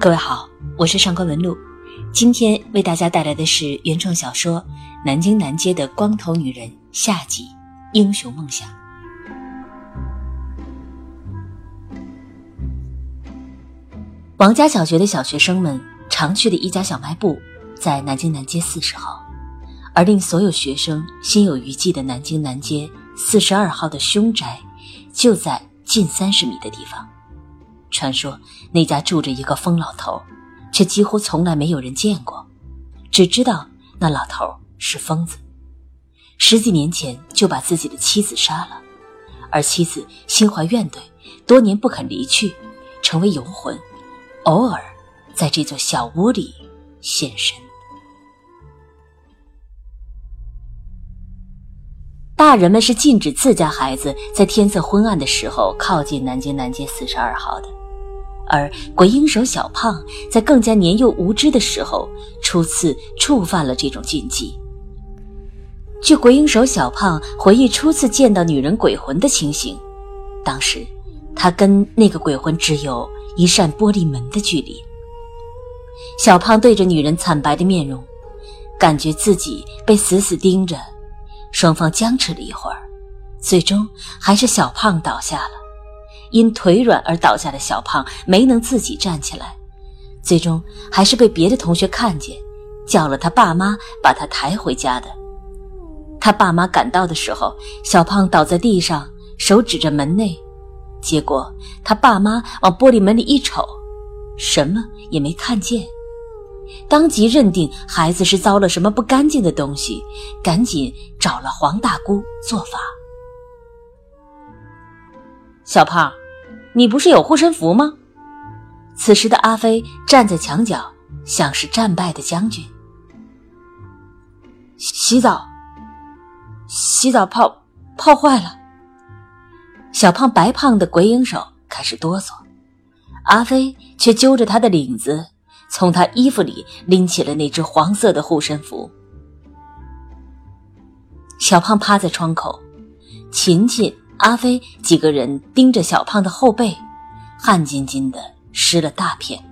各位好，我是上官文露，今天为大家带来的是原创小说《南京南街的光头女人》下集《英雄梦想》。王家小学的小学生们常去的一家小卖部，在南京南街四十号，而令所有学生心有余悸的南京南街四十二号的凶宅，就在近三十米的地方。传说那家住着一个疯老头，却几乎从来没有人见过，只知道那老头是疯子。十几年前就把自己的妻子杀了，而妻子心怀怨怼，多年不肯离去，成为游魂，偶尔在这座小屋里现身。大人们是禁止自家孩子在天色昏暗的时候靠近南京南街四十二号的。而鬼影手小胖在更加年幼无知的时候，初次触犯了这种禁忌。据鬼影手小胖回忆初次见到女人鬼魂的情形，当时他跟那个鬼魂只有一扇玻璃门的距离。小胖对着女人惨白的面容，感觉自己被死死盯着，双方僵持了一会儿，最终还是小胖倒下了。因腿软而倒下的小胖没能自己站起来，最终还是被别的同学看见，叫了他爸妈把他抬回家的。他爸妈赶到的时候，小胖倒在地上，手指着门内，结果他爸妈往玻璃门里一瞅，什么也没看见，当即认定孩子是遭了什么不干净的东西，赶紧找了黄大姑做法。小胖，你不是有护身符吗？此时的阿飞站在墙角，像是战败的将军。洗澡，洗澡泡泡坏了。小胖白胖的鬼影手开始哆嗦，阿飞却揪着他的领子，从他衣服里拎起了那只黄色的护身符。小胖趴在窗口，勤勤。阿飞几个人盯着小胖的后背，汗津津的湿了大片。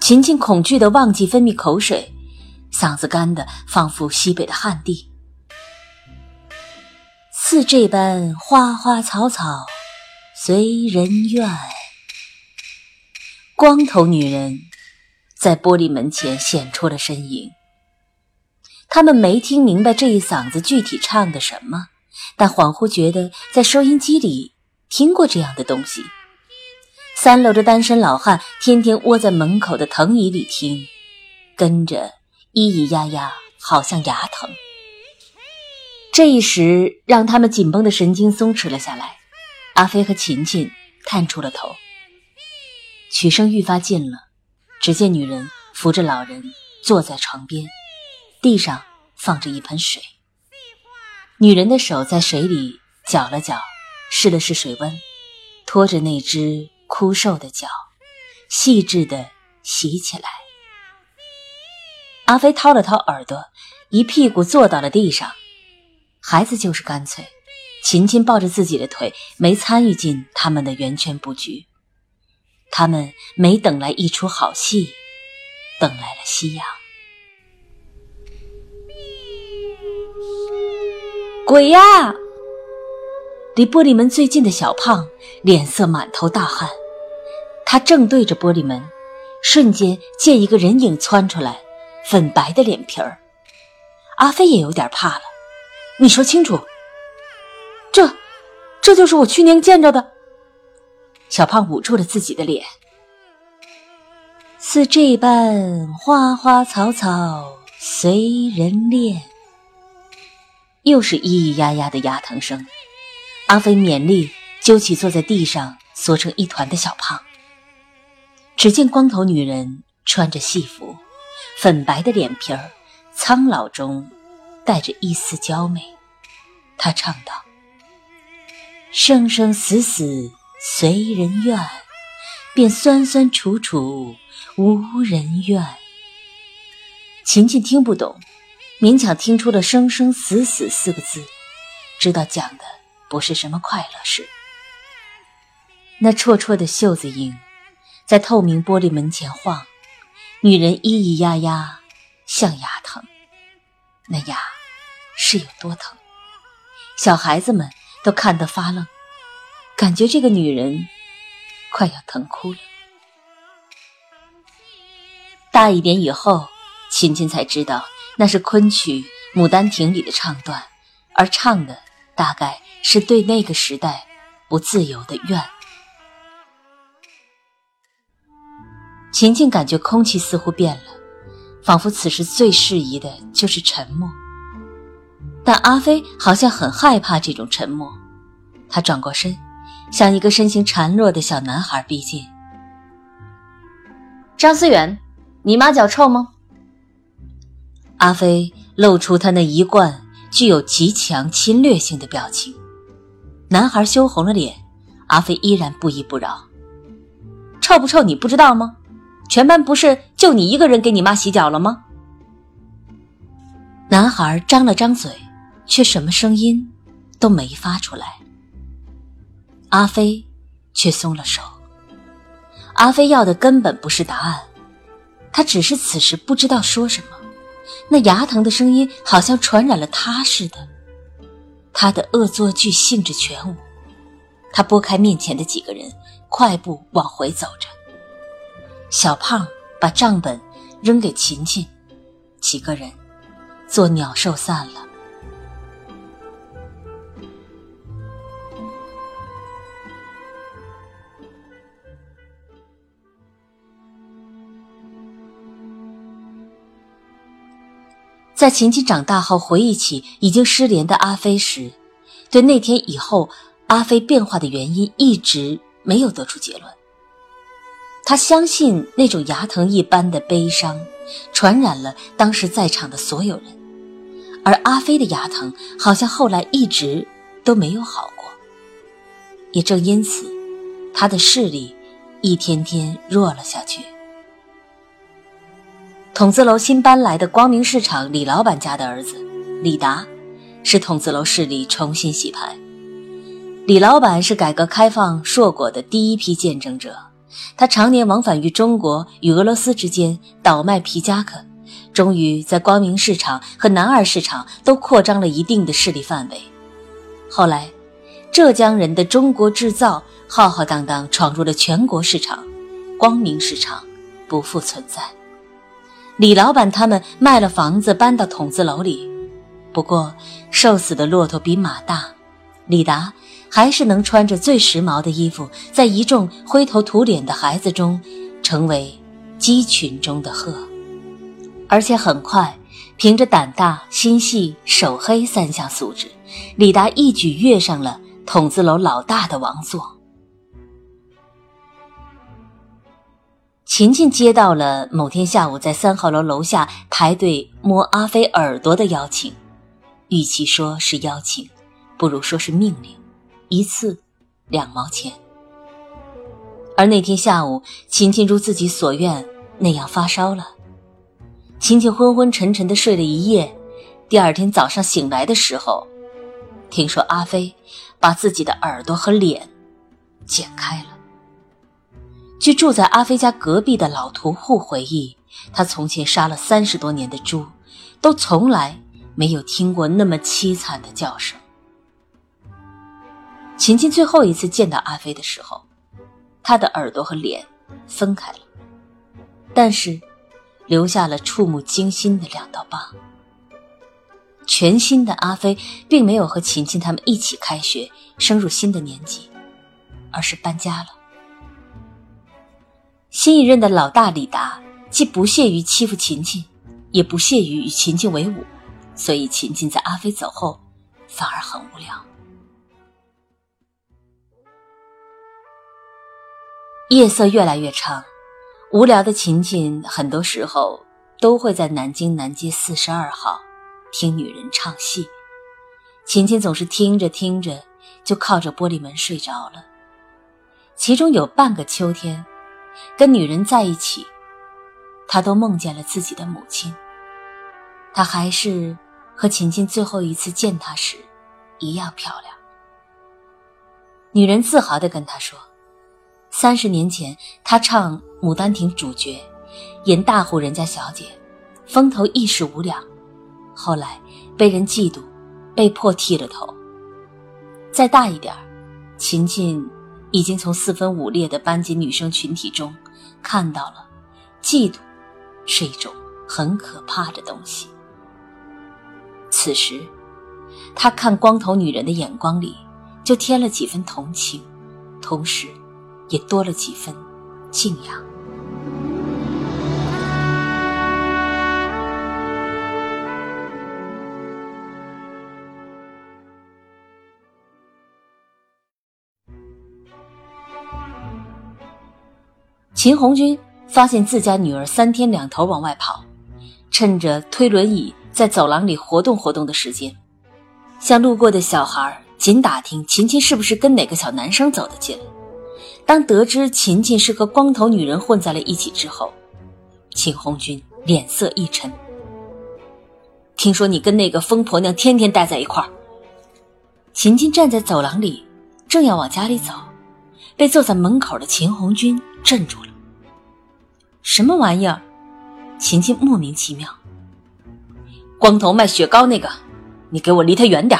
琴琴恐惧的忘记分泌口水，嗓子干的仿佛西北的旱地。似这般花花草草，随人愿。光头女人在玻璃门前显出了身影。他们没听明白这一嗓子具体唱的什么。但恍惚觉得在收音机里听过这样的东西。三楼的单身老汉天天窝在门口的藤椅里听，跟着咿咿呀呀，好像牙疼。这一时让他们紧绷的神经松弛了下来。阿飞和琴琴探出了头，曲声愈发近了。只见女人扶着老人坐在床边，地上放着一盆水。女人的手在水里搅了搅，试了试水温，拖着那只枯瘦的脚，细致的洗起来。阿飞掏了掏耳朵，一屁股坐到了地上。孩子就是干脆，琴琴抱着自己的腿，没参与进他们的圆圈布局。他们没等来一出好戏，等来了夕阳。鬼呀！离玻璃门最近的小胖脸色满头大汗，他正对着玻璃门，瞬间见一个人影窜出来，粉白的脸皮儿。阿飞也有点怕了，你说清楚，这，这就是我去年见着的。小胖捂住了自己的脸，似这般花花草草随人恋。又是咿咿呀呀的牙疼声，阿飞勉力揪起坐在地上缩成一团的小胖。只见光头女人穿着戏服，粉白的脸皮儿，苍老中带着一丝娇媚。她唱道：“生生死死随人愿，便酸酸楚楚无人怨。”琴琴听不懂。勉强听出了“生生死死”四个字，知道讲的不是什么快乐事。那绰绰的袖子影，在透明玻璃门前晃，女人咿咿呀呀，像牙疼。那牙是有多疼？小孩子们都看得发愣，感觉这个女人快要疼哭了。大一点以后，琴琴才知道那是昆曲《牡丹亭》里的唱段，而唱的大概是对那个时代不自由的怨。琴琴感觉空气似乎变了，仿佛此时最适宜的就是沉默。但阿飞好像很害怕这种沉默，他转过身，向一个身形孱弱的小男孩逼近。张思远，你妈脚臭吗？阿飞露出他那一贯具有极强侵略性的表情。男孩羞红了脸，阿飞依然不依不饶。臭不臭你不知道吗？全班不是就你一个人给你妈洗脚了吗？男孩张了张嘴，却什么声音都没发出来。阿飞却松了手。阿飞要的根本不是答案，他只是此时不知道说什么。那牙疼的声音好像传染了他似的，他的恶作剧兴致全无。他拨开面前的几个人，快步往回走着。小胖把账本扔给琴琴，几个人做鸟兽散了。在琴琴长大后回忆起已经失联的阿飞时，对那天以后阿飞变化的原因一直没有得出结论。他相信那种牙疼一般的悲伤，传染了当时在场的所有人，而阿飞的牙疼好像后来一直都没有好过。也正因此，他的视力一天天弱了下去。筒子楼新搬来的光明市场李老板家的儿子李达，是筒子楼势力重新洗牌。李老板是改革开放硕果的第一批见证者。他常年往返于中国与俄罗斯之间，倒卖皮夹克，终于在光明市场和南二市场都扩张了一定的势力范围。后来，浙江人的中国制造浩浩荡荡闯入了全国市场，光明市场不复存在。李老板他们卖了房子，搬到筒子楼里。不过，瘦死的骆驼比马大，李达。还是能穿着最时髦的衣服，在一众灰头土脸的孩子中，成为鸡群中的鹤。而且很快，凭着胆大、心细、手黑三项素质，李达一举跃上了筒子楼老大的王座。琴琴接到了某天下午在三号楼楼下排队摸阿飞耳朵的邀请，与其说是邀请，不如说是命令。一次，两毛钱。而那天下午，琴琴如自己所愿那样发烧了。琴琴昏昏沉沉的睡了一夜，第二天早上醒来的时候，听说阿飞把自己的耳朵和脸剪开了。据住在阿飞家隔壁的老屠户回忆，他从前杀了三十多年的猪，都从来没有听过那么凄惨的叫声。琴琴最后一次见到阿飞的时候，他的耳朵和脸分开了，但是留下了触目惊心的两道疤。全新的阿飞并没有和琴琴他们一起开学，升入新的年级，而是搬家了。新一任的老大李达既不屑于欺负琴琴，也不屑于与琴琴为伍，所以琴琴在阿飞走后反而很无聊。夜色越来越长，无聊的琴琴很多时候都会在南京南街四十二号听女人唱戏。琴琴总是听着听着就靠着玻璃门睡着了。其中有半个秋天，跟女人在一起，他都梦见了自己的母亲。她还是和琴琴最后一次见她时一样漂亮。女人自豪地跟他说。三十年前，他唱《牡丹亭》主角，演大户人家小姐，风头一时无两。后来被人嫉妒，被迫剃了头。再大一点秦秦已经从四分五裂的班级女生群体中看到了，嫉妒是一种很可怕的东西。此时，他看光头女人的眼光里，就添了几分同情，同时。也多了几分敬仰。秦红军发现自家女儿三天两头往外跑，趁着推轮椅在走廊里活动活动的时间，向路过的小孩紧打听秦琴是不是跟哪个小男生走得近。当得知秦琴是和光头女人混在了一起之后，秦红军脸色一沉。听说你跟那个疯婆娘天天待在一块儿。秦琴站在走廊里，正要往家里走，被坐在门口的秦红军镇住了。什么玩意儿？琴琴莫名其妙。光头卖雪糕那个，你给我离他远点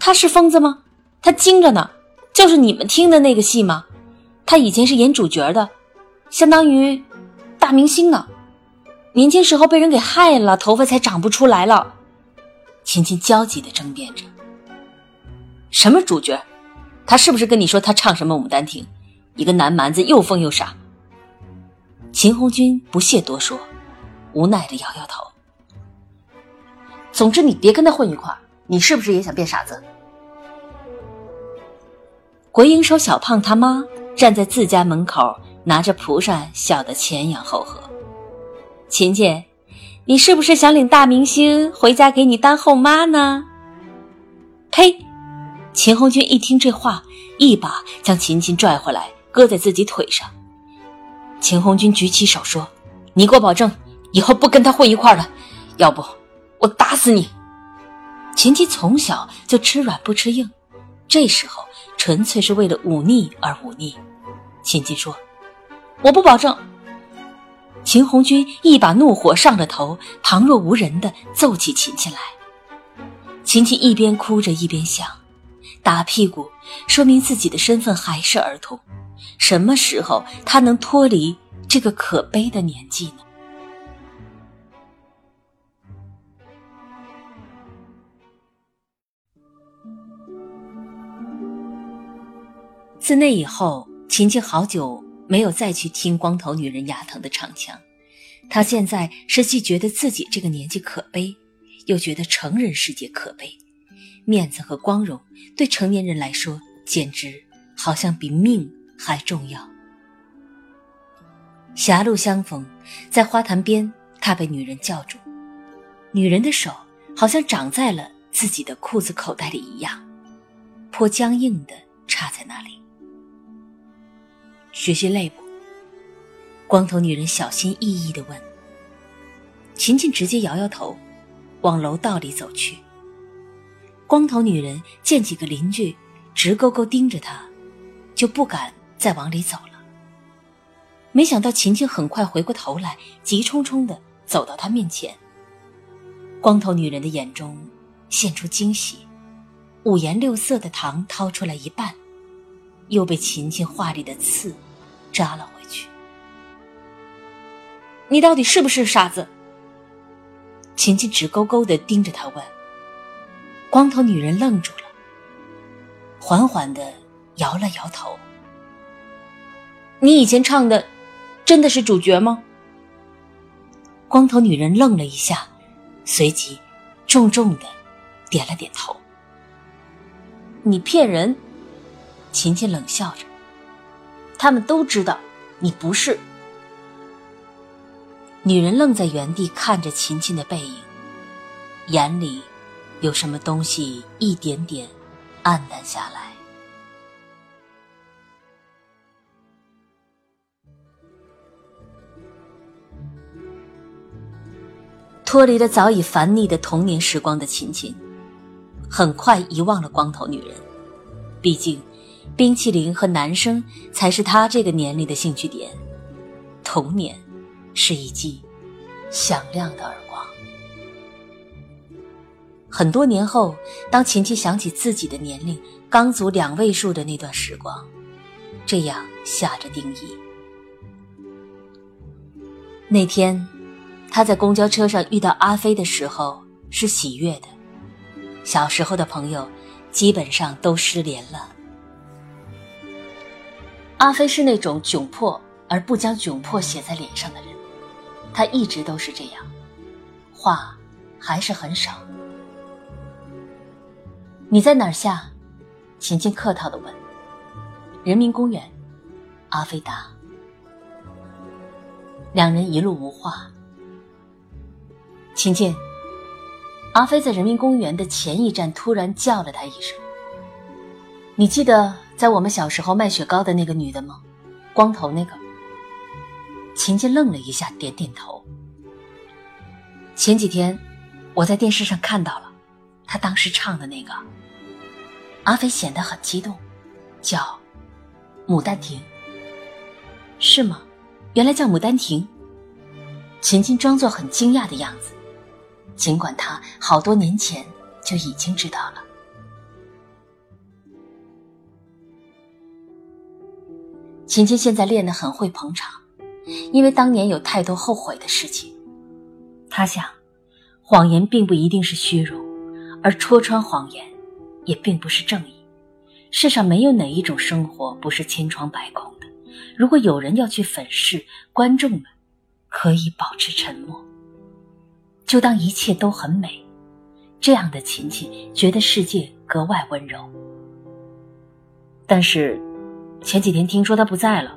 他是疯子吗？他精着呢。就是你们听的那个戏吗？他以前是演主角的，相当于大明星呢。年轻时候被人给害了，头发才长不出来了。琴琴焦急的争辩着：“什么主角？他是不是跟你说他唱什么《牡丹亭》？一个南蛮子又疯又傻。”秦红军不屑多说，无奈的摇摇头。总之，你别跟他混一块。你是不是也想变傻子？鬼影手小胖他妈站在自家门口，拿着蒲扇，笑得前仰后合。琴琴，你是不是想领大明星回家给你当后妈呢？呸！秦红军一听这话，一把将琴琴拽回来，搁在自己腿上。秦红军举起手说：“你给我保证，以后不跟他混一块了，要不我打死你！”秦琴从小就吃软不吃硬，这时候。纯粹是为了忤逆而忤逆，秦秦说：“我不保证。”秦红军一把怒火上了头，旁若无人的揍起秦秦来。秦秦一边哭着一边想：打屁股说明自己的身份还是儿童，什么时候他能脱离这个可悲的年纪呢？自那以后，秦晴好久没有再去听光头女人牙疼的唱腔。她现在是既觉得自己这个年纪可悲，又觉得成人世界可悲。面子和光荣对成年人来说，简直好像比命还重要。狭路相逢，在花坛边，他被女人叫住，女人的手好像长在了自己的裤子口袋里一样，颇僵硬的插在那里。学习累不？光头女人小心翼翼地问。琴琴直接摇摇头，往楼道里走去。光头女人见几个邻居直勾勾盯着她，就不敢再往里走了。没想到琴琴很快回过头来，急冲冲地走到他面前。光头女人的眼中现出惊喜，五颜六色的糖掏出来一半。又被琴琴画里的刺扎了回去。你到底是不是傻子？琴琴直勾勾的盯着他问。光头女人愣住了，缓缓的摇了摇头。你以前唱的，真的是主角吗？光头女人愣了一下，随即重重的点了点头。你骗人！琴琴冷笑着，他们都知道你不是。女人愣在原地看着琴琴的背影，眼里有什么东西一点点暗淡下来。脱离了早已烦腻的童年时光的琴琴，很快遗忘了光头女人，毕竟。冰淇淋和男生才是他这个年龄的兴趣点。童年是一记响亮的耳光。很多年后，当琴琴想起自己的年龄刚足两位数的那段时光，这样下着定义。那天，他在公交车上遇到阿飞的时候是喜悦的。小时候的朋友，基本上都失联了。阿飞是那种窘迫而不将窘迫写在脸上的人，他一直都是这样，话还是很少。你在哪儿下？琴琴客套的问。人民公园，阿飞答。两人一路无话。琴琴，阿飞在人民公园的前一站突然叫了他一声。你记得在我们小时候卖雪糕的那个女的吗？光头那个。琴琴愣了一下，点点头。前几天我在电视上看到了，她当时唱的那个。阿飞显得很激动，叫《牡丹亭》，是吗？原来叫《牡丹亭》。秦琴装作很惊讶的样子，尽管他好多年前就已经知道了。琴琴现在练得很会捧场，因为当年有太多后悔的事情。他想，谎言并不一定是虚荣，而戳穿谎言。也并不是正义。世上没有哪一种生活不是千疮百孔的。如果有人要去粉饰，观众们可以保持沉默，就当一切都很美。这样的琴琴觉得世界格外温柔。但是前几天听说他不在了。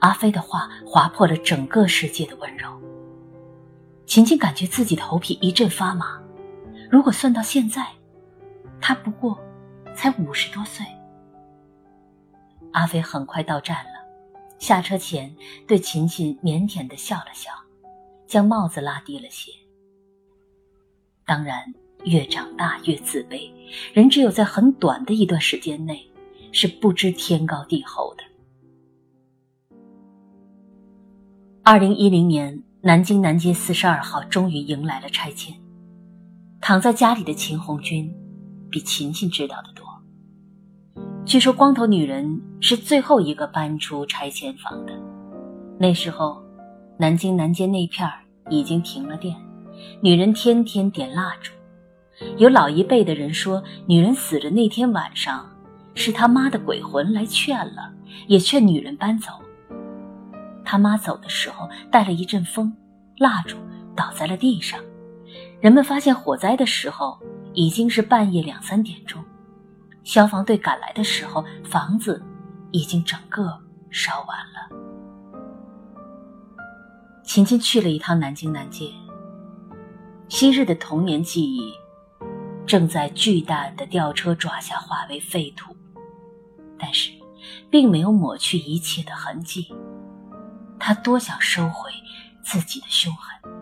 阿飞的话划破了整个世界的温柔。琴琴感觉自己头皮一阵发麻。如果算到现在。他不过才五十多岁。阿飞很快到站了，下车前对琴琴腼腆的笑了笑，将帽子拉低了些。当然，越长大越自卑，人只有在很短的一段时间内是不知天高地厚的。二零一零年，南京南街四十二号终于迎来了拆迁，躺在家里的秦红军。比琴琴知道的多。据说光头女人是最后一个搬出拆迁房的。那时候，南京南街那片儿已经停了电，女人天天点蜡烛。有老一辈的人说，女人死的那天晚上，是他妈的鬼魂来劝了，也劝女人搬走。他妈走的时候带了一阵风，蜡烛倒在了地上。人们发现火灾的时候。已经是半夜两三点钟，消防队赶来的时候，房子已经整个烧完了。琴琴去了一趟南京南街，昔日的童年记忆正在巨大的吊车爪下化为废土，但是并没有抹去一切的痕迹。他多想收回自己的凶狠。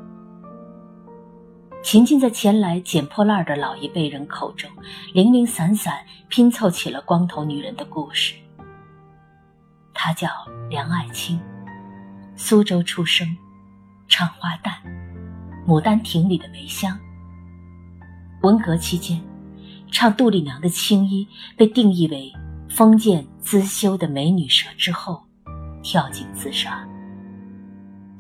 秦晋在前来捡破烂的老一辈人口中，零零散散拼凑起了光头女人的故事。她叫梁爱青，苏州出生，唱花旦，《牡丹亭》里的梅香。文革期间，唱杜丽娘的青衣被定义为封建资修的美女蛇之后，跳井自杀。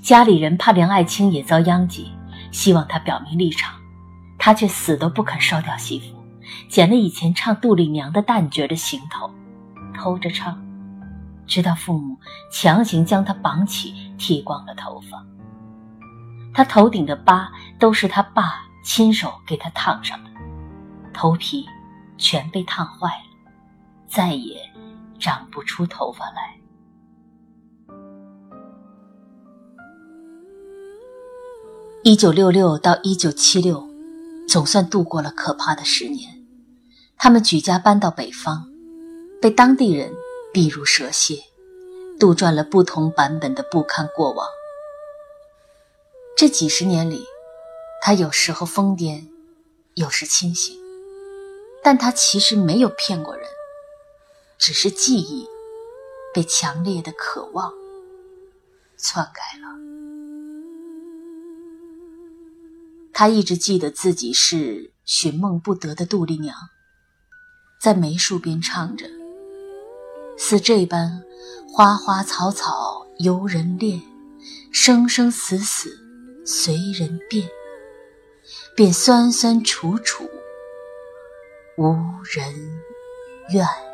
家里人怕梁爱卿也遭殃及。希望他表明立场，他却死都不肯烧掉戏服，捡了以前唱杜丽娘的旦角的行头，偷着唱，直到父母强行将他绑起，剃光了头发。他头顶的疤都是他爸亲手给他烫上的，头皮全被烫坏了，再也长不出头发来。一九六六到一九七六，总算度过了可怕的十年。他们举家搬到北方，被当地人避如蛇蝎，杜撰了不同版本的不堪过往。这几十年里，他有时候疯癫，有时清醒，但他其实没有骗过人。只是记忆被强烈的渴望篡改了。他一直记得自己是寻梦不得的杜丽娘，在梅树边唱着，似这般花花草草由人恋，生生死死随人变，便酸酸楚楚无人怨。